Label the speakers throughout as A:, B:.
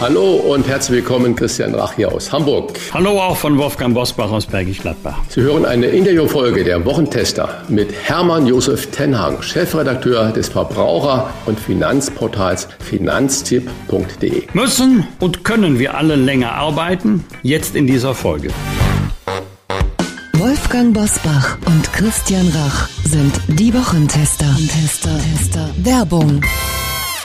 A: Hallo und herzlich willkommen, Christian Rach hier aus Hamburg.
B: Hallo auch von Wolfgang Bosbach aus Bergisch Gladbach.
A: Sie hören eine Interviewfolge der Wochentester mit Hermann Josef Tenhang, Chefredakteur des Verbraucher- und Finanzportals finanztipp.de.
B: Müssen und können wir alle länger arbeiten? Jetzt in dieser Folge.
C: Wolfgang Bosbach und Christian Rach sind die Wochentester. Tester, Tester. Werbung.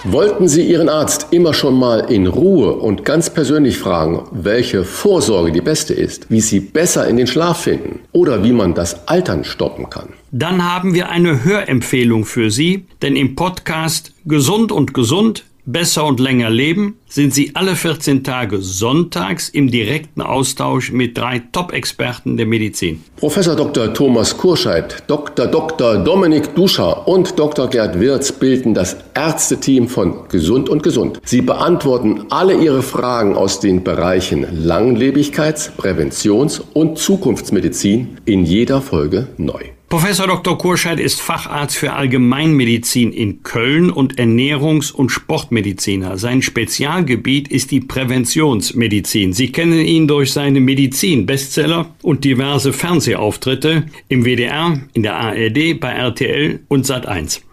A: Wollten Sie Ihren Arzt immer schon mal in Ruhe und ganz persönlich fragen, welche Vorsorge die beste ist, wie Sie besser in den Schlaf finden oder wie man das Altern stoppen kann?
B: Dann haben wir eine Hörempfehlung für Sie, denn im Podcast Gesund und Gesund Besser und länger leben sind Sie alle 14 Tage sonntags im direkten Austausch mit drei Top-Experten der Medizin.
A: Professor Dr. Thomas Kurscheid, Dr. Dr. Dominik Duscher und Dr. Gerd Wirz bilden das Ärzteteam von Gesund und Gesund. Sie beantworten alle Ihre Fragen aus den Bereichen Langlebigkeits-, Präventions- und Zukunftsmedizin in jeder Folge neu.
B: Professor Dr. Kurscheid ist Facharzt für Allgemeinmedizin in Köln und Ernährungs- und Sportmediziner. Sein Spezialgebiet ist die Präventionsmedizin. Sie kennen ihn durch seine Medizin-Bestseller und diverse Fernsehauftritte im WDR, in der ARD, bei RTL und Sat1.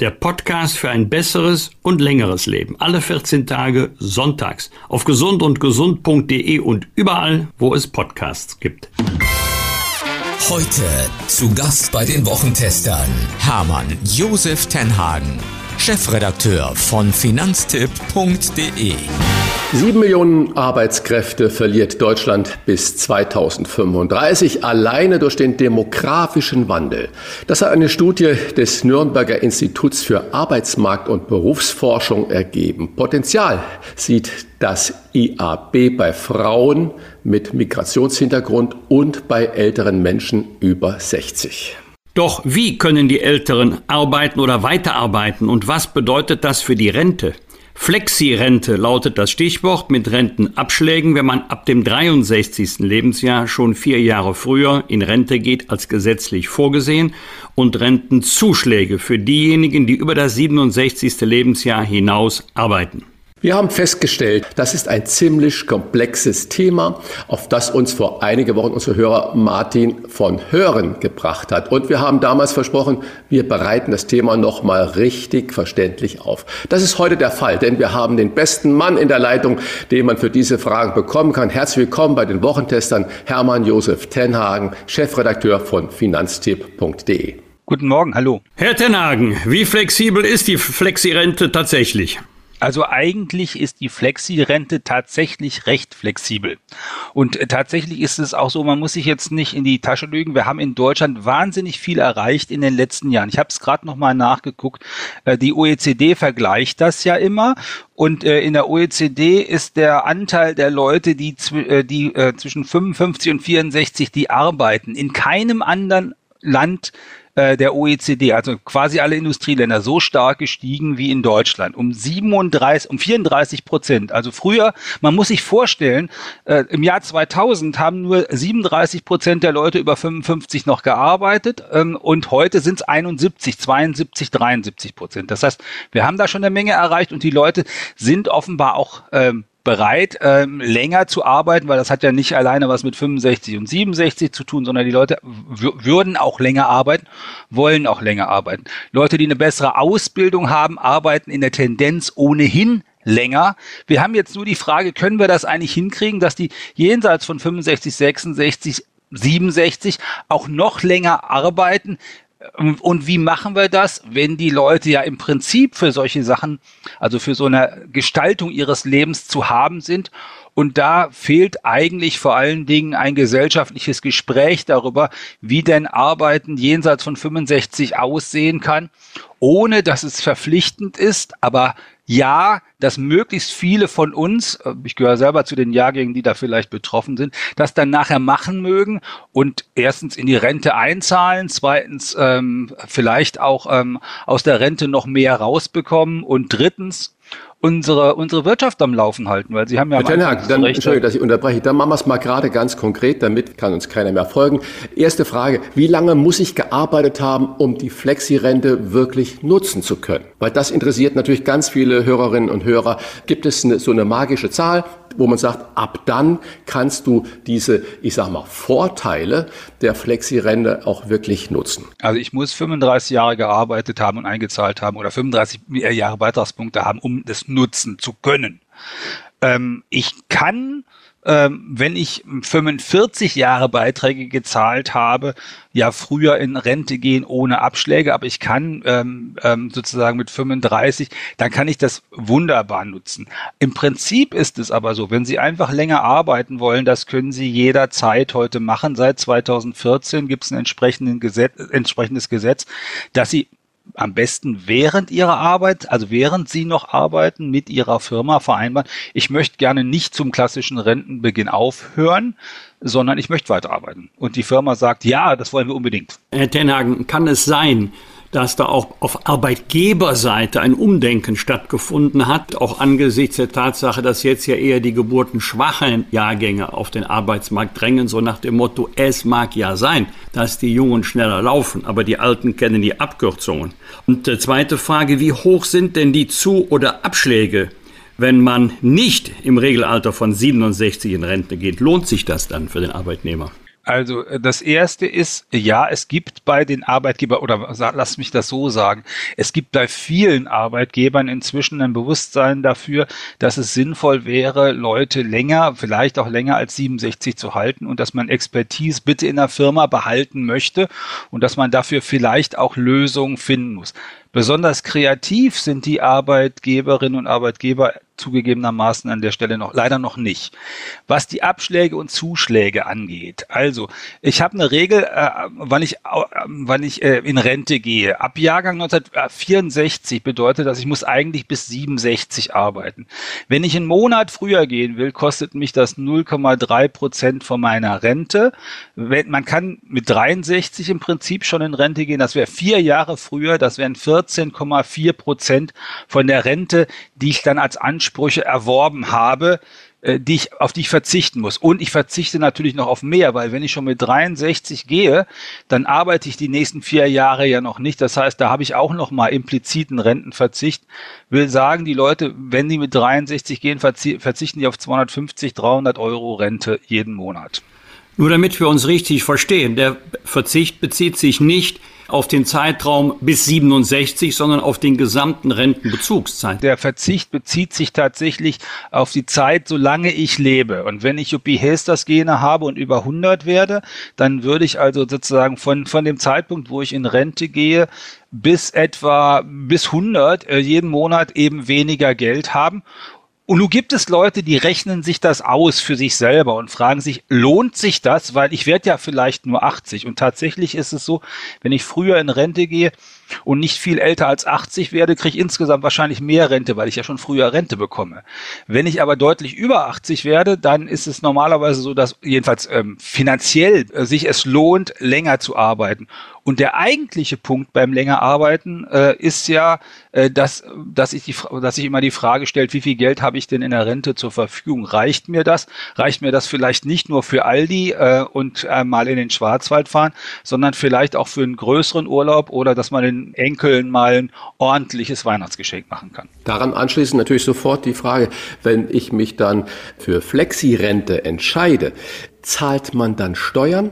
B: Der Podcast für ein besseres und längeres Leben. Alle 14 Tage sonntags auf gesundundgesund.de und überall, wo es Podcasts gibt.
D: Heute zu Gast bei den Wochentestern Hermann Josef Tenhagen, Chefredakteur von finanztipp.de.
A: Sieben Millionen Arbeitskräfte verliert Deutschland bis 2035 alleine durch den demografischen Wandel. Das hat eine Studie des Nürnberger Instituts für Arbeitsmarkt und Berufsforschung ergeben. Potenzial sieht das IAB bei Frauen mit Migrationshintergrund und bei älteren Menschen über 60.
B: Doch wie können die Älteren arbeiten oder weiterarbeiten und was bedeutet das für die Rente? Flexi-Rente lautet das Stichwort mit Rentenabschlägen, wenn man ab dem 63. Lebensjahr schon vier Jahre früher in Rente geht als gesetzlich vorgesehen und Rentenzuschläge für diejenigen, die über das 67. Lebensjahr hinaus arbeiten.
A: Wir haben festgestellt, das ist ein ziemlich komplexes Thema, auf das uns vor einige Wochen unser Hörer Martin von Hören gebracht hat. Und wir haben damals versprochen, wir bereiten das Thema nochmal richtig verständlich auf. Das ist heute der Fall, denn wir haben den besten Mann in der Leitung, den man für diese Fragen bekommen kann. Herzlich willkommen bei den Wochentestern Hermann Josef Tenhagen, Chefredakteur von finanztipp.de.
E: Guten Morgen, hallo.
B: Herr Tenhagen, wie flexibel ist die Flexi-Rente tatsächlich?
E: Also eigentlich ist die Flexi-Rente tatsächlich recht flexibel. Und äh, tatsächlich ist es auch so, man muss sich jetzt nicht in die Tasche lügen. Wir haben in Deutschland wahnsinnig viel erreicht in den letzten Jahren. Ich habe es gerade nochmal nachgeguckt. Äh, die OECD vergleicht das ja immer. Und äh, in der OECD ist der Anteil der Leute, die, die zwischen 55 und 64, die arbeiten, in keinem anderen Land äh, der OECD, also quasi alle Industrieländer, so stark gestiegen wie in Deutschland. Um 37, um 34 Prozent. Also früher, man muss sich vorstellen, äh, im Jahr 2000 haben nur 37 Prozent der Leute über 55 noch gearbeitet ähm, und heute sind es 71, 72, 73 Prozent. Das heißt, wir haben da schon eine Menge erreicht und die Leute sind offenbar auch ähm, bereit, ähm, länger zu arbeiten, weil das hat ja nicht alleine was mit 65 und 67 zu tun, sondern die Leute würden auch länger arbeiten, wollen auch länger arbeiten. Leute, die eine bessere Ausbildung haben, arbeiten in der Tendenz ohnehin länger. Wir haben jetzt nur die Frage, können wir das eigentlich hinkriegen, dass die jenseits von 65, 66 67 auch noch länger arbeiten, und wie machen wir das, wenn die Leute ja im Prinzip für solche Sachen, also für so eine Gestaltung ihres Lebens zu haben sind? Und da fehlt eigentlich vor allen Dingen ein gesellschaftliches Gespräch darüber, wie denn Arbeiten jenseits von 65 aussehen kann, ohne dass es verpflichtend ist, aber ja, dass möglichst viele von uns, äh, ich gehöre selber zu den Jahrgängen, die da vielleicht betroffen sind, das dann nachher machen mögen und erstens in die Rente einzahlen, zweitens ähm, vielleicht auch ähm, aus der Rente noch mehr rausbekommen und drittens unsere, unsere Wirtschaft am Laufen halten, weil Sie haben ja...
A: Herr Tenhag, dann, Entschuldigung, dass ich unterbreche, dann machen wir es mal gerade ganz konkret, damit kann uns keiner mehr folgen. Erste Frage, wie lange muss ich gearbeitet haben, um die Flexi-Rente wirklich nutzen zu können? Weil das interessiert natürlich ganz viele Hörerinnen und Hörer. Gibt es eine, so eine magische Zahl, wo man sagt, ab dann kannst du diese, ich sag mal, Vorteile der Flexi-Rente auch wirklich nutzen?
E: Also ich muss 35 Jahre gearbeitet haben und eingezahlt haben oder 35 Jahre Beitragspunkte haben, um das nutzen zu können. Ähm, ich kann ähm, wenn ich 45 Jahre Beiträge gezahlt habe, ja früher in Rente gehen ohne Abschläge, aber ich kann ähm, ähm, sozusagen mit 35, dann kann ich das wunderbar nutzen. Im Prinzip ist es aber so, wenn Sie einfach länger arbeiten wollen, das können Sie jederzeit heute machen. Seit 2014 gibt es ein entsprechendes Gesetz, entsprechendes Gesetz, dass Sie am besten während ihrer Arbeit, also während sie noch arbeiten, mit ihrer Firma vereinbaren, ich möchte gerne nicht zum klassischen Rentenbeginn aufhören, sondern ich möchte weiterarbeiten. Und die Firma sagt, ja, das wollen wir unbedingt.
B: Herr Tenhagen, kann es sein, dass da auch auf Arbeitgeberseite ein Umdenken stattgefunden hat, auch angesichts der Tatsache, dass jetzt ja eher die geburtenschwachen Jahrgänge auf den Arbeitsmarkt drängen, so nach dem Motto, es mag ja sein, dass die Jungen schneller laufen, aber die Alten kennen die Abkürzungen. Und die zweite Frage, wie hoch sind denn die Zu- oder Abschläge wenn man nicht im Regelalter von 67 in Rente geht, lohnt sich das dann für den Arbeitnehmer?
E: Also äh, das erste ist, ja, es gibt bei den Arbeitgebern, oder lass mich das so sagen, es gibt bei vielen Arbeitgebern inzwischen ein Bewusstsein dafür, dass es sinnvoll wäre, Leute länger, vielleicht auch länger als 67 zu halten und dass man Expertise bitte in der Firma behalten möchte und dass man dafür vielleicht auch Lösungen finden muss. Besonders kreativ sind die Arbeitgeberinnen und Arbeitgeber zugegebenermaßen an der Stelle noch leider noch nicht. Was die Abschläge und Zuschläge angeht, also ich habe eine Regel, äh, wann ich, äh, wann ich äh, in Rente gehe. Ab Jahrgang 1964 bedeutet das, ich muss eigentlich bis 67 arbeiten. Wenn ich einen Monat früher gehen will, kostet mich das 0,3 Prozent von meiner Rente. Wenn, man kann mit 63 im Prinzip schon in Rente gehen. Das wäre vier Jahre früher. Das wären 14,4 Prozent von der Rente, die ich dann als Anspruch Ansprüche erworben habe, äh, die ich, auf die ich verzichten muss. Und ich verzichte natürlich noch auf mehr, weil wenn ich schon mit 63 gehe, dann arbeite ich die nächsten vier Jahre ja noch nicht. Das heißt, da habe ich auch noch mal impliziten Rentenverzicht. Will sagen, die Leute, wenn die mit 63 gehen, verzichten die auf 250, 300 Euro Rente jeden Monat.
B: Nur damit wir uns richtig verstehen, der Verzicht bezieht sich nicht auf den Zeitraum bis 67, sondern auf den gesamten Rentenbezugszeit.
E: Der Verzicht bezieht sich tatsächlich auf die Zeit, solange ich lebe. Und wenn ich Juppie Hesters Gene habe und über 100 werde, dann würde ich also sozusagen von, von dem Zeitpunkt, wo ich in Rente gehe, bis etwa bis 100 äh, jeden Monat eben weniger Geld haben. Und nun gibt es Leute, die rechnen sich das aus für sich selber und fragen sich, lohnt sich das? Weil ich werde ja vielleicht nur 80. Und tatsächlich ist es so, wenn ich früher in Rente gehe, und nicht viel älter als 80 werde, kriege ich insgesamt wahrscheinlich mehr Rente, weil ich ja schon früher Rente bekomme. Wenn ich aber deutlich über 80 werde, dann ist es normalerweise so, dass jedenfalls ähm, finanziell äh, sich es lohnt, länger zu arbeiten. Und der eigentliche Punkt beim länger arbeiten äh, ist ja, äh, dass, dass, ich die, dass sich immer die Frage stellt, wie viel Geld habe ich denn in der Rente zur Verfügung? Reicht mir das? Reicht mir das vielleicht nicht nur für Aldi äh, und äh, mal in den Schwarzwald fahren, sondern vielleicht auch für einen größeren Urlaub oder dass man den Enkeln mal ein ordentliches Weihnachtsgeschenk machen kann?
A: Daran anschließend natürlich sofort die Frage, wenn ich mich dann für Flexi-Rente entscheide, zahlt man dann Steuern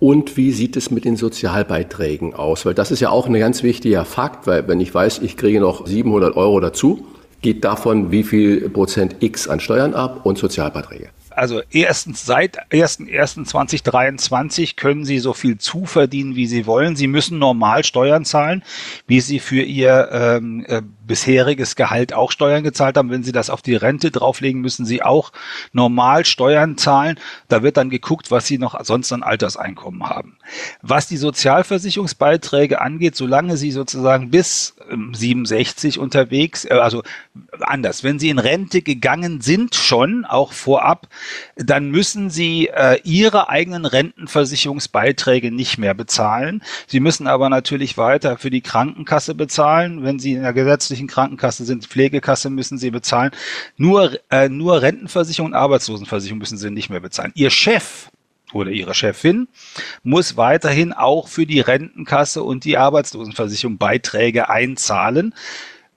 A: und wie sieht es mit den Sozialbeiträgen aus? Weil das ist ja auch ein ganz wichtiger Fakt, weil wenn ich weiß, ich kriege noch 700 Euro dazu, geht davon wie viel Prozent X an Steuern ab und Sozialbeiträge?
E: Also erstens seit 1.1.2023 können Sie so viel zuverdienen, wie Sie wollen. Sie müssen normal Steuern zahlen, wie Sie für Ihr ähm, äh, bisheriges Gehalt auch Steuern gezahlt haben. Wenn Sie das auf die Rente drauflegen, müssen Sie auch normal Steuern zahlen. Da wird dann geguckt, was Sie noch sonst an Alterseinkommen haben. Was die Sozialversicherungsbeiträge angeht, solange Sie sozusagen bis 67 ähm, unterwegs, äh, also anders, wenn Sie in Rente gegangen sind schon, auch vorab, dann müssen Sie äh, Ihre eigenen Rentenversicherungsbeiträge nicht mehr bezahlen. Sie müssen aber natürlich weiter für die Krankenkasse bezahlen. Wenn Sie in der gesetzlichen Krankenkasse sind, Pflegekasse müssen Sie bezahlen. Nur, äh, nur Rentenversicherung und Arbeitslosenversicherung müssen Sie nicht mehr bezahlen. Ihr Chef, oder ihre Chefin muss weiterhin auch für die Rentenkasse und die Arbeitslosenversicherung Beiträge einzahlen.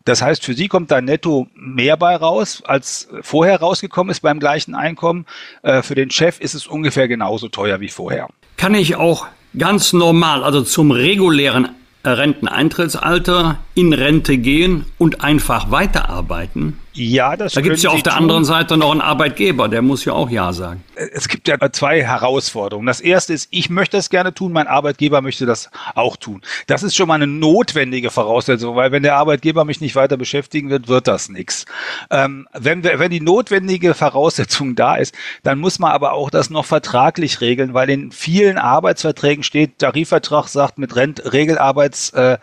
E: Das heißt, für sie kommt da netto mehr bei raus, als vorher rausgekommen ist beim gleichen Einkommen. Äh, für den Chef ist es ungefähr genauso teuer wie vorher.
B: Kann ich auch ganz normal, also zum regulären Renteneintrittsalter in Rente gehen und einfach weiterarbeiten?
E: Ja, das
B: Da gibt es ja auf der tun. anderen Seite noch einen Arbeitgeber, der muss ja auch Ja sagen.
E: Es gibt ja zwei Herausforderungen. Das erste ist, ich möchte es gerne tun, mein Arbeitgeber möchte das auch tun. Das ist schon mal eine notwendige Voraussetzung, weil wenn der Arbeitgeber mich nicht weiter beschäftigen wird, wird das nichts. Ähm, wenn, wenn die notwendige Voraussetzung da ist, dann muss man aber auch das noch vertraglich regeln, weil in vielen Arbeitsverträgen steht, Tarifvertrag sagt, mit Rent Regelarbeitsende,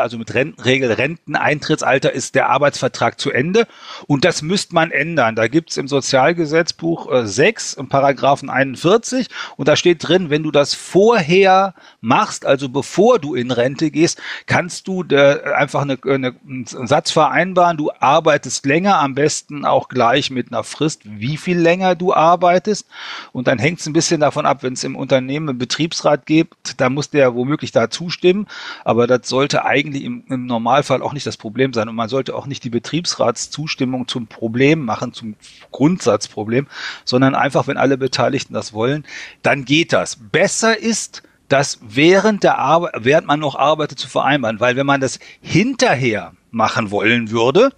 E: also mit Rentenregel, Renteneintrittsalter ist der Arbeitsvertrag zu Ende. Und das müsste man ändern. Da gibt es im Sozialgesetzbuch äh, 6, im Paragraphen 41, und da steht drin, wenn du das vorher machst, also bevor du in Rente gehst, kannst du der, einfach eine, eine, einen Satz vereinbaren, du arbeitest länger, am besten auch gleich mit einer Frist, wie viel länger du arbeitest. Und dann hängt es ein bisschen davon ab, wenn es im Unternehmen einen Betriebsrat gibt, da muss der womöglich da zustimmen. Aber das sollte eigentlich im, im Normalfall auch nicht das Problem sein. Und man sollte auch nicht die Betriebsrats Zustimmung zum Problem machen, zum Grundsatzproblem, sondern einfach, wenn alle Beteiligten das wollen, dann geht das. Besser ist, das während der Arbeit, während man noch arbeitet, zu vereinbaren, weil wenn man das hinterher machen wollen würde,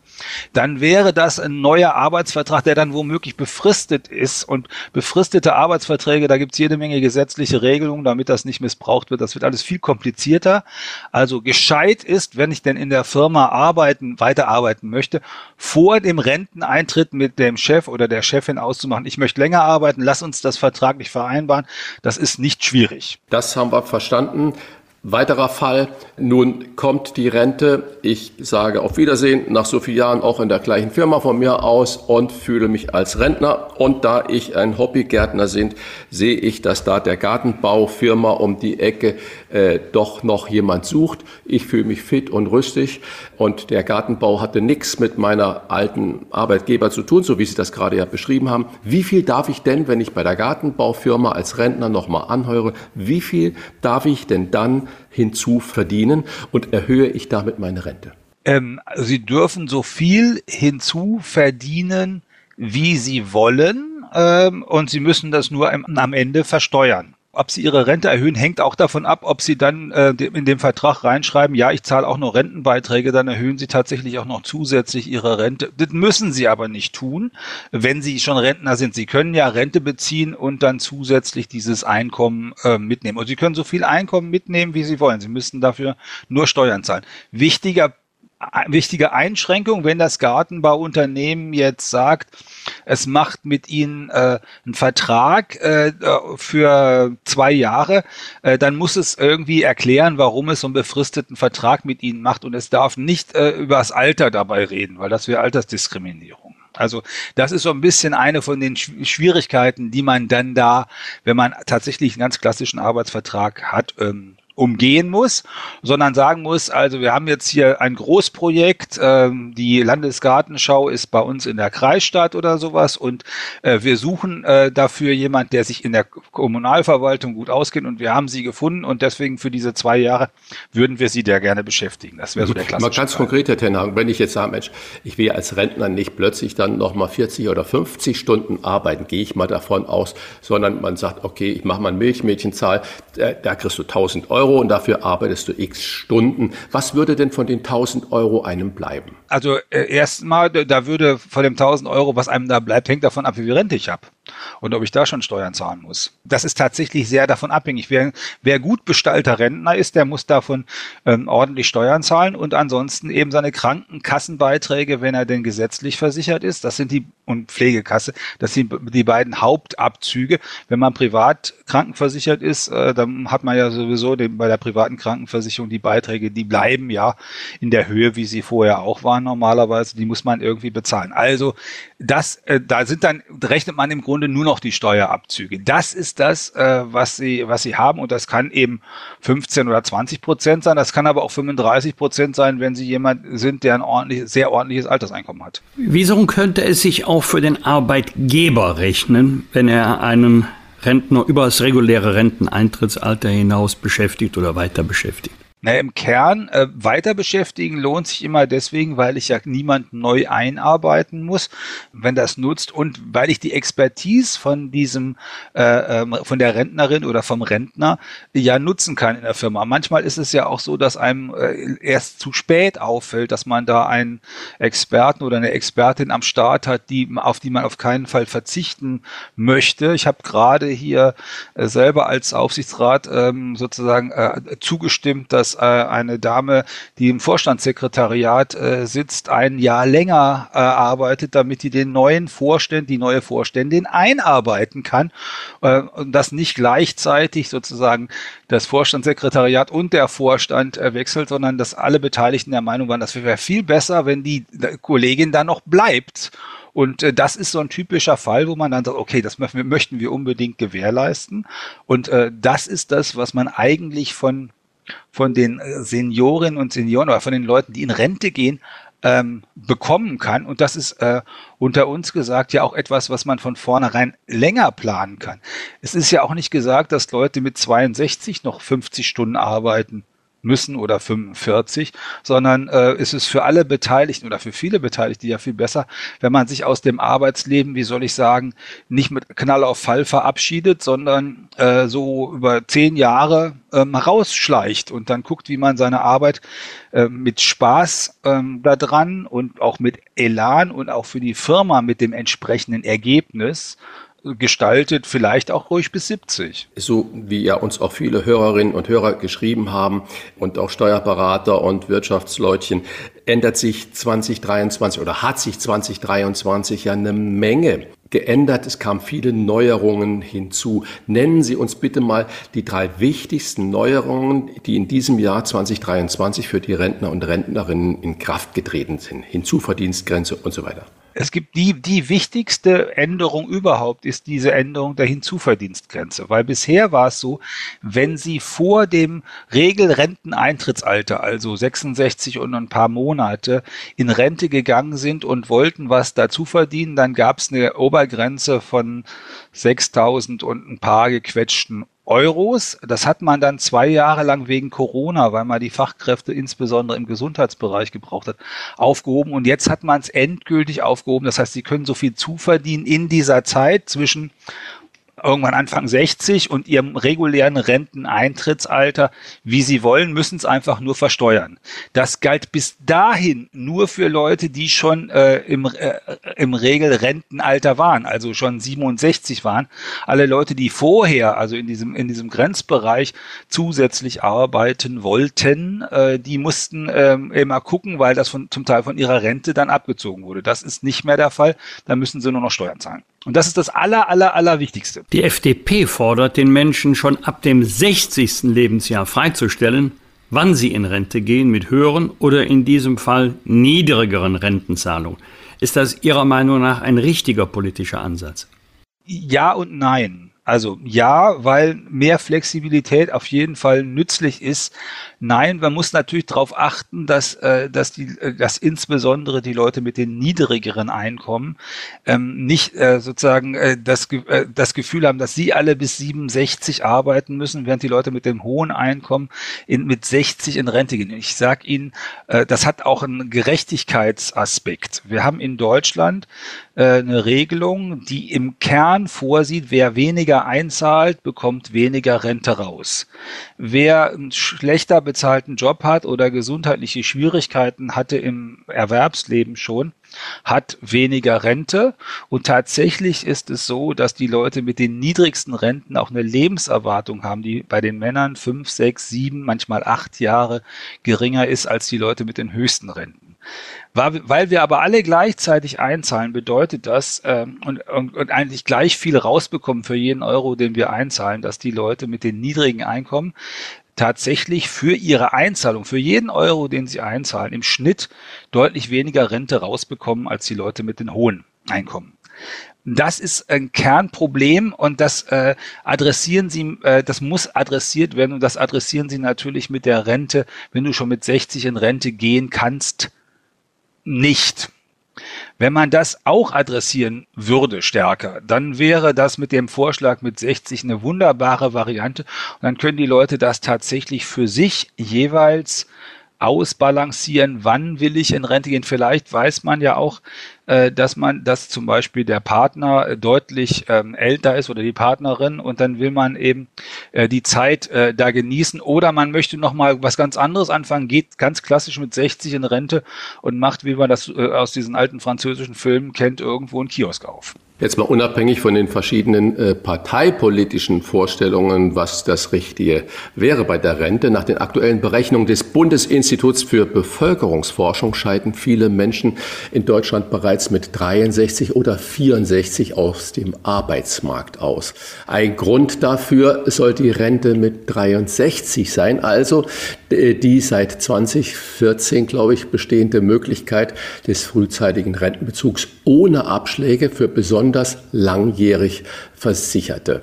E: dann wäre das ein neuer Arbeitsvertrag, der dann womöglich befristet ist. Und befristete Arbeitsverträge, da gibt es jede Menge gesetzliche Regelungen, damit das nicht missbraucht wird. Das wird alles viel komplizierter. Also gescheit ist, wenn ich denn in der Firma arbeiten, weiterarbeiten möchte, vor dem Renteneintritt mit dem Chef oder der Chefin auszumachen, ich möchte länger arbeiten, lass uns das vertraglich vereinbaren. Das ist nicht schwierig.
A: Das haben wir verstanden. Weiterer Fall, nun kommt die Rente, ich sage auf Wiedersehen, nach so vielen Jahren auch in der gleichen Firma von mir aus und fühle mich als Rentner. Und da ich ein Hobbygärtner sind, sehe ich, dass da der Gartenbaufirma um die Ecke äh, doch noch jemand sucht. Ich fühle mich fit und rüstig und der Gartenbau hatte nichts mit meiner alten Arbeitgeber zu tun, so wie Sie das gerade ja beschrieben haben. Wie viel darf ich denn, wenn ich bei der Gartenbaufirma als Rentner nochmal anheure, wie viel darf ich denn dann hinzu verdienen und erhöhe ich damit meine Rente?
E: Ähm, Sie dürfen so viel hinzu verdienen, wie Sie wollen, ähm, und Sie müssen das nur am Ende versteuern. Ob sie ihre Rente erhöhen, hängt auch davon ab, ob sie dann äh, in dem Vertrag reinschreiben, ja, ich zahle auch noch Rentenbeiträge, dann erhöhen sie tatsächlich auch noch zusätzlich ihre Rente. Das müssen sie aber nicht tun, wenn sie schon Rentner sind. Sie können ja Rente beziehen und dann zusätzlich dieses Einkommen äh, mitnehmen. Und sie können so viel Einkommen mitnehmen, wie sie wollen. Sie müssen dafür nur Steuern zahlen. Wichtiger wichtige Einschränkung, wenn das Gartenbauunternehmen jetzt sagt, es macht mit ihnen äh, einen Vertrag äh, für zwei Jahre, äh, dann muss es irgendwie erklären, warum es so einen befristeten Vertrag mit ihnen macht und es darf nicht äh, über das Alter dabei reden, weil das wäre Altersdiskriminierung. Also das ist so ein bisschen eine von den Schwierigkeiten, die man dann da, wenn man tatsächlich einen ganz klassischen Arbeitsvertrag hat, ähm, umgehen muss, sondern sagen muss, also wir haben jetzt hier ein Großprojekt, ähm, die Landesgartenschau ist bei uns in der Kreisstadt oder sowas und äh, wir suchen äh, dafür jemand, der sich in der Kommunalverwaltung gut auskennt und wir haben sie gefunden und deswegen für diese zwei Jahre würden wir sie da gerne beschäftigen. Das wäre so der klassische
A: Mal ganz Fall. konkret, Herr Tenhagen, wenn ich jetzt sage, Mensch, ich will als Rentner nicht plötzlich dann nochmal 40 oder 50 Stunden arbeiten, gehe ich mal davon aus, sondern man sagt, okay, ich mache mal eine Milchmädchenzahl, da, da kriegst du 1000 Euro, Euro und dafür arbeitest du x Stunden. Was würde denn von den 1000 Euro einem bleiben?
E: Also äh, erstmal, da würde von dem 1000 Euro, was einem da bleibt, hängt davon ab, wie viel Rente ich habe und ob ich da schon Steuern zahlen muss. Das ist tatsächlich sehr davon abhängig. Wer, wer gut bestallter Rentner ist, der muss davon ähm, ordentlich Steuern zahlen und ansonsten eben seine Krankenkassenbeiträge, wenn er denn gesetzlich versichert ist. Das sind die und Pflegekasse, das sind die beiden Hauptabzüge. Wenn man privat krankenversichert ist, äh, dann hat man ja sowieso den, bei der privaten Krankenversicherung die Beiträge, die bleiben ja in der Höhe, wie sie vorher auch waren normalerweise. Die muss man irgendwie bezahlen. Also das, äh, da sind dann rechnet man im Grunde nur noch die Steuerabzüge. Das ist das, äh, was sie, was sie haben und das kann eben 15 oder 20 Prozent sein. Das kann aber auch 35 Prozent sein, wenn sie jemand sind, der ein ordentlich, sehr ordentliches Alterseinkommen hat.
B: Wieso könnte es sich auch für den Arbeitgeber rechnen, wenn er einen Rentner über das reguläre Renteneintrittsalter hinaus beschäftigt oder weiter beschäftigt?
E: Naja, im Kern äh, weiter beschäftigen lohnt sich immer deswegen, weil ich ja niemand neu einarbeiten muss, wenn das nutzt und weil ich die Expertise von diesem, äh, äh, von der Rentnerin oder vom Rentner ja nutzen kann in der Firma. Manchmal ist es ja auch so, dass einem äh, erst zu spät auffällt, dass man da einen Experten oder eine Expertin am Start hat, die, auf die man auf keinen Fall verzichten möchte. Ich habe gerade hier äh, selber als Aufsichtsrat ähm, sozusagen äh, zugestimmt, dass dass äh, eine Dame, die im Vorstandssekretariat äh, sitzt, ein Jahr länger äh, arbeitet, damit die den neuen Vorstand, die neue Vorständin einarbeiten kann äh, und das nicht gleichzeitig sozusagen das Vorstandssekretariat und der Vorstand äh, wechselt, sondern dass alle Beteiligten der Meinung waren, das wäre viel besser, wenn die Kollegin da noch bleibt und äh, das ist so ein typischer Fall, wo man dann sagt, okay, das möchten wir unbedingt gewährleisten. Und äh, das ist das, was man eigentlich von von den äh, Seniorinnen und Senioren oder von den Leuten, die in Rente gehen, ähm, bekommen kann. Und das ist äh, unter uns gesagt ja auch etwas, was man von vornherein länger planen kann. Es ist ja auch nicht gesagt, dass Leute mit 62 noch 50 Stunden arbeiten müssen oder 45, sondern äh, ist es für alle Beteiligten oder für viele Beteiligte ja viel besser, wenn man sich aus dem Arbeitsleben, wie soll ich sagen, nicht mit Knall auf Fall verabschiedet, sondern äh, so über zehn Jahre ähm, rausschleicht und dann guckt, wie man seine Arbeit äh, mit Spaß ähm, da dran und auch mit Elan und auch für die Firma mit dem entsprechenden Ergebnis gestaltet, vielleicht auch ruhig bis 70.
A: So wie ja uns auch viele Hörerinnen und Hörer geschrieben haben und auch Steuerberater und Wirtschaftsleutchen, ändert sich 2023 oder hat sich 2023 ja eine Menge geändert. Es kamen viele Neuerungen hinzu. Nennen Sie uns bitte mal die drei wichtigsten Neuerungen, die in diesem Jahr 2023 für die Rentner und Rentnerinnen in Kraft getreten sind. Hinzuverdienstgrenze und so weiter.
E: Es gibt die, die wichtigste Änderung überhaupt ist diese Änderung der Hinzuverdienstgrenze, weil bisher war es so, wenn Sie vor dem Regelrenteneintrittsalter, also 66 und ein paar Monate, in Rente gegangen sind und wollten was dazu verdienen, dann gab es eine Obergrenze von 6000 und ein paar gequetschten Euros. Das hat man dann zwei Jahre lang wegen Corona, weil man die Fachkräfte insbesondere im Gesundheitsbereich gebraucht hat, aufgehoben. Und jetzt hat man es endgültig aufgehoben. Das heißt, sie können so viel zuverdienen in dieser Zeit zwischen irgendwann Anfang 60 und ihrem regulären Renteneintrittsalter, wie sie wollen, müssen es einfach nur versteuern. Das galt bis dahin nur für Leute, die schon äh, im, äh, im Regel Rentenalter waren, also schon 67 waren. Alle Leute, die vorher, also in diesem, in diesem Grenzbereich zusätzlich arbeiten wollten, äh, die mussten äh, immer gucken, weil das von, zum Teil von ihrer Rente dann abgezogen wurde. Das ist nicht mehr der Fall. Da müssen sie nur noch Steuern zahlen. Und das ist das aller, aller, aller Wichtigste.
B: Die FDP fordert den Menschen schon ab dem 60. Lebensjahr freizustellen, wann sie in Rente gehen mit höheren oder in diesem Fall niedrigeren Rentenzahlungen. Ist das Ihrer Meinung nach ein richtiger politischer Ansatz?
E: Ja und nein. Also ja, weil mehr Flexibilität auf jeden Fall nützlich ist. Nein, man muss natürlich darauf achten, dass, äh, dass, die, äh, dass insbesondere die Leute mit den niedrigeren Einkommen ähm, nicht äh, sozusagen äh, das, äh, das Gefühl haben, dass sie alle bis 67 arbeiten müssen, während die Leute mit dem hohen Einkommen in, mit 60 in Rente gehen. Ich sage Ihnen, äh, das hat auch einen Gerechtigkeitsaspekt. Wir haben in Deutschland eine Regelung, die im Kern vorsieht, wer weniger einzahlt, bekommt weniger Rente raus. Wer einen schlechter bezahlten Job hat oder gesundheitliche Schwierigkeiten hatte im Erwerbsleben schon, hat weniger Rente. Und tatsächlich ist es so, dass die Leute mit den niedrigsten Renten auch eine Lebenserwartung haben, die bei den Männern fünf, sechs, sieben, manchmal acht Jahre geringer ist als die Leute mit den höchsten Renten. Weil wir aber alle gleichzeitig einzahlen, bedeutet das ähm, und, und, und eigentlich gleich viel rausbekommen für jeden Euro, den wir einzahlen, dass die Leute mit den niedrigen Einkommen tatsächlich für ihre Einzahlung, für jeden Euro, den sie einzahlen, im Schnitt deutlich weniger Rente rausbekommen als die Leute mit den hohen Einkommen. Das ist ein Kernproblem und das äh, adressieren Sie, äh, das muss adressiert werden und das adressieren Sie natürlich mit der Rente, wenn du schon mit 60 in Rente gehen kannst, nicht. Wenn man das auch adressieren würde stärker, dann wäre das mit dem Vorschlag mit 60 eine wunderbare Variante. Und dann können die Leute das tatsächlich für sich jeweils ausbalancieren, wann will ich in Rente gehen. Vielleicht weiß man ja auch, äh, dass man, dass zum Beispiel der Partner deutlich ähm, älter ist oder die Partnerin und dann will man eben äh, die Zeit äh, da genießen oder man möchte noch mal was ganz anderes anfangen, geht ganz klassisch mit 60 in Rente und macht, wie man das äh, aus diesen alten französischen Filmen kennt, irgendwo einen Kiosk auf.
A: Jetzt mal unabhängig von den verschiedenen äh, parteipolitischen Vorstellungen, was das Richtige wäre bei der Rente. Nach den aktuellen Berechnungen des Bundesinstituts für Bevölkerungsforschung scheiden viele Menschen in Deutschland bereits mit 63 oder 64 aus dem Arbeitsmarkt aus. Ein Grund dafür soll die Rente mit 63 sein, also die seit 2014, glaube ich, bestehende Möglichkeit des frühzeitigen Rentenbezugs ohne Abschläge für besonders langjährig Versicherte.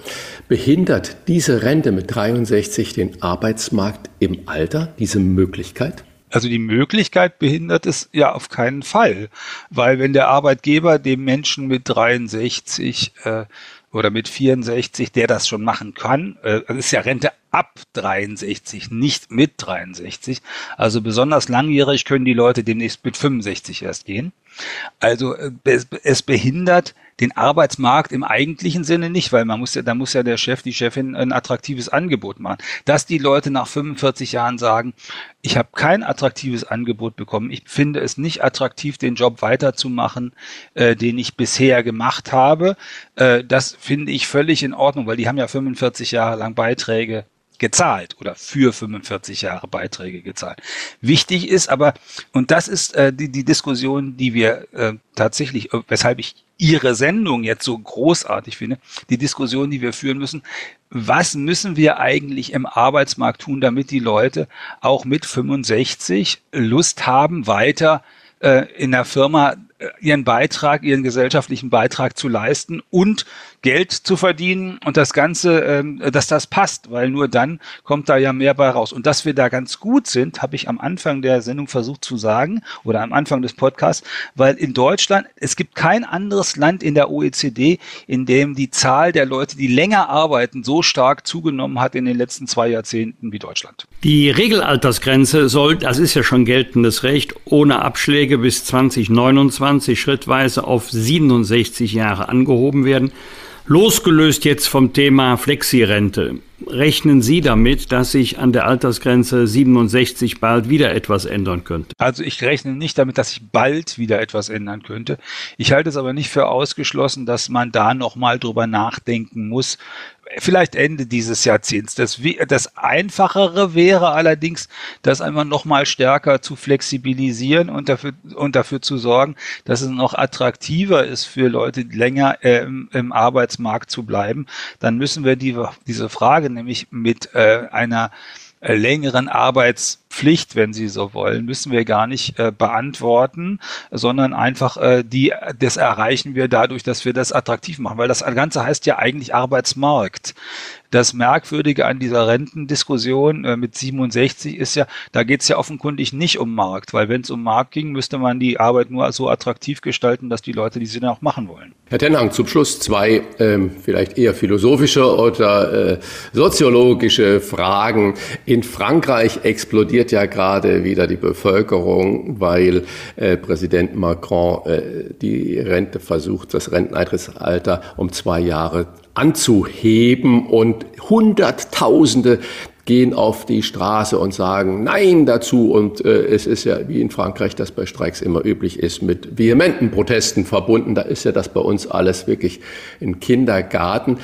A: Behindert diese Rente mit 63 den Arbeitsmarkt im Alter, diese Möglichkeit?
E: Also die Möglichkeit behindert es ja auf keinen Fall, weil wenn der Arbeitgeber dem Menschen mit 63 äh, oder mit 64, der das schon machen kann, äh, das ist ja Rente ab 63, nicht mit 63. Also besonders langjährig können die Leute demnächst mit 65 erst gehen. Also äh, es behindert den Arbeitsmarkt im eigentlichen Sinne nicht, weil man muss ja, da muss ja der Chef, die Chefin ein attraktives Angebot machen. Dass die Leute nach 45 Jahren sagen, ich habe kein attraktives Angebot bekommen, ich finde es nicht attraktiv, den Job weiterzumachen, äh, den ich bisher gemacht habe, äh, das finde ich völlig in Ordnung, weil die haben ja 45 Jahre lang Beiträge gezahlt oder für 45 Jahre Beiträge gezahlt. Wichtig ist aber, und das ist äh, die, die Diskussion, die wir äh, tatsächlich, äh, weshalb ich Ihre Sendung jetzt so großartig finde, die Diskussion, die wir führen müssen, was müssen wir eigentlich im Arbeitsmarkt tun, damit die Leute auch mit 65 Lust haben, weiter äh, in der Firma ihren Beitrag, ihren gesellschaftlichen Beitrag zu leisten und Geld zu verdienen und das Ganze, ähm, dass das passt, weil nur dann kommt da ja mehr bei raus. Und dass wir da ganz gut sind, habe ich am Anfang der Sendung versucht zu sagen oder am Anfang des Podcasts, weil in Deutschland, es gibt kein anderes Land in der OECD, in dem die Zahl der Leute, die länger arbeiten, so stark zugenommen hat in den letzten zwei Jahrzehnten wie Deutschland.
B: Die Regelaltersgrenze soll, das ist ja schon geltendes Recht, ohne Abschläge bis 2029 schrittweise auf 67 Jahre angehoben werden. Losgelöst jetzt vom Thema Flexirente, rechnen Sie damit, dass sich an der Altersgrenze 67 bald wieder etwas ändern könnte?
E: Also ich rechne nicht damit, dass sich bald wieder etwas ändern könnte. Ich halte es aber nicht für ausgeschlossen, dass man da nochmal drüber nachdenken muss, vielleicht Ende dieses Jahrzehnts. Das, das Einfachere wäre allerdings, das einfach noch mal stärker zu flexibilisieren und dafür, und dafür zu sorgen, dass es noch attraktiver ist für Leute, länger äh, im, im, Arbeitsmarkt zu bleiben. Dann müssen wir die, diese Frage nämlich mit äh, einer äh, längeren Arbeitspflicht, wenn Sie so wollen, müssen wir gar nicht äh, beantworten, sondern einfach äh, die, das erreichen wir dadurch, dass wir das attraktiv machen, weil das Ganze heißt ja eigentlich Arbeitsmarkt. Das Merkwürdige an dieser Rentendiskussion äh, mit 67 ist ja, da geht es ja offenkundig nicht um Markt, weil wenn es um Markt ging, müsste man die Arbeit nur so attraktiv gestalten, dass die Leute die sie dann auch machen wollen.
A: Herr Tenhang, zum Schluss zwei ähm, vielleicht eher philosophische oder äh, soziologische Fragen. In Frankreich explodiert ja gerade wieder die Bevölkerung, weil äh, Präsident Macron äh, die Rente versucht, das Renteneintrittsalter um zwei Jahre anzuheben und Hunderttausende gehen auf die Straße und sagen Nein dazu. Und äh, es ist ja, wie in Frankreich das bei Streiks immer üblich ist, mit vehementen Protesten verbunden. Da ist ja das bei uns alles wirklich ein Kindergarten.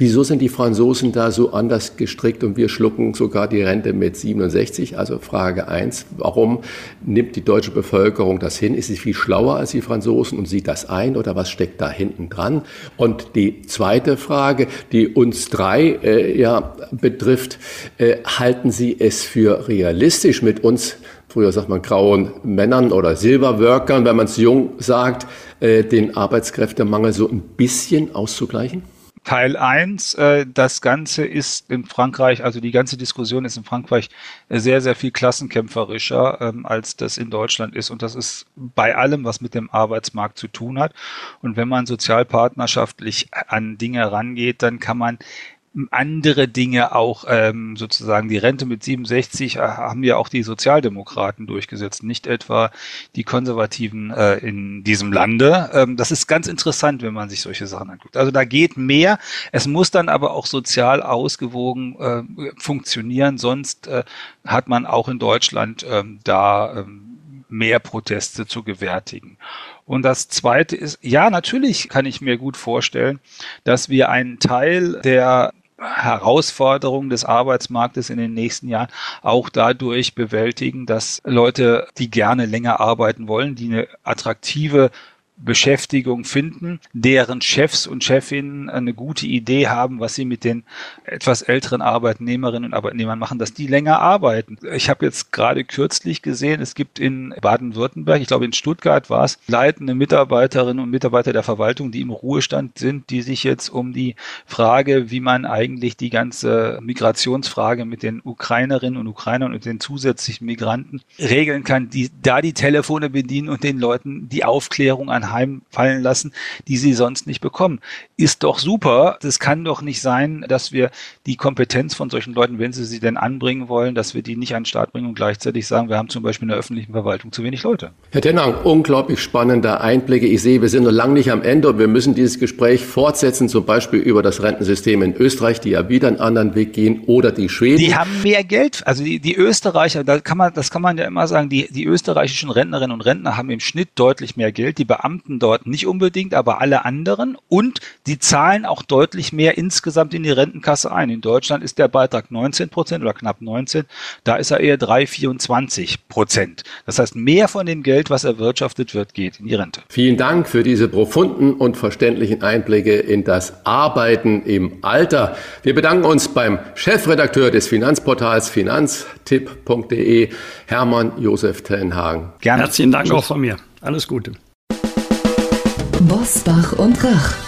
A: Wieso sind die Franzosen da so anders gestrickt und wir schlucken sogar die Rente mit 67? Also Frage eins: Warum nimmt die deutsche Bevölkerung das hin? Ist sie viel schlauer als die Franzosen und sieht das ein oder was steckt da hinten dran? Und die zweite Frage, die uns drei äh, ja betrifft, äh, halten Sie es für realistisch mit uns früher sagt man grauen Männern oder Silberworkern, wenn man es jung sagt, äh, den Arbeitskräftemangel so ein bisschen auszugleichen?
E: Teil 1, äh, das Ganze ist in Frankreich, also die ganze Diskussion ist in Frankreich sehr, sehr viel klassenkämpferischer, ähm, als das in Deutschland ist. Und das ist bei allem, was mit dem Arbeitsmarkt zu tun hat. Und wenn man sozialpartnerschaftlich an Dinge rangeht, dann kann man andere Dinge auch ähm, sozusagen die Rente mit 67 äh, haben ja auch die Sozialdemokraten durchgesetzt, nicht etwa die Konservativen äh, in diesem Lande. Ähm, das ist ganz interessant, wenn man sich solche Sachen anguckt. Also da geht mehr. Es muss dann aber auch sozial ausgewogen äh, funktionieren, sonst äh, hat man auch in Deutschland ähm, da ähm, mehr Proteste zu gewärtigen. Und das Zweite ist, ja, natürlich kann ich mir gut vorstellen, dass wir einen Teil der Herausforderungen des Arbeitsmarktes in den nächsten Jahren auch dadurch bewältigen, dass Leute, die gerne länger arbeiten wollen, die eine attraktive Beschäftigung finden, deren Chefs und Chefinnen eine gute Idee haben, was sie mit den etwas älteren Arbeitnehmerinnen und Arbeitnehmern machen, dass die länger arbeiten. Ich habe jetzt gerade kürzlich gesehen, es gibt in Baden-Württemberg, ich glaube in Stuttgart war es, leitende Mitarbeiterinnen und Mitarbeiter der Verwaltung, die im Ruhestand sind, die sich jetzt um die Frage, wie man eigentlich die ganze Migrationsfrage mit den Ukrainerinnen und Ukrainern und den zusätzlichen Migranten regeln kann, die da die Telefone bedienen und den Leuten die Aufklärung an heimfallen lassen, die sie sonst nicht bekommen. Ist doch super. Das kann doch nicht sein, dass wir die Kompetenz von solchen Leuten, wenn sie sie denn anbringen wollen, dass wir die nicht an den Start bringen und gleichzeitig sagen, wir haben zum Beispiel in der öffentlichen Verwaltung zu wenig Leute.
A: Herr Tennang, unglaublich spannende Einblicke. Ich sehe, wir sind noch lange nicht am Ende und wir müssen dieses Gespräch fortsetzen, zum Beispiel über das Rentensystem in Österreich, die ja wieder einen anderen Weg gehen, oder die Schweden.
E: Die haben mehr Geld. Also die, die Österreicher, da kann man, das kann man ja immer sagen, die, die österreichischen Rentnerinnen und Rentner haben im Schnitt deutlich mehr Geld. Die Beamten Beamten dort nicht unbedingt, aber alle anderen. Und die zahlen auch deutlich mehr insgesamt in die Rentenkasse ein. In Deutschland ist der Beitrag 19 Prozent oder knapp 19. Da ist er eher 3, 24 Prozent. Das heißt, mehr von dem Geld, was erwirtschaftet wird, geht in die Rente.
A: Vielen Dank für diese profunden und verständlichen Einblicke in das Arbeiten im Alter. Wir bedanken uns beim Chefredakteur des Finanzportals finanztipp.de, Hermann Josef Tenhagen.
B: Gerne. Herzlichen Dank auch von mir. Alles Gute.
C: Bosbach und Rach.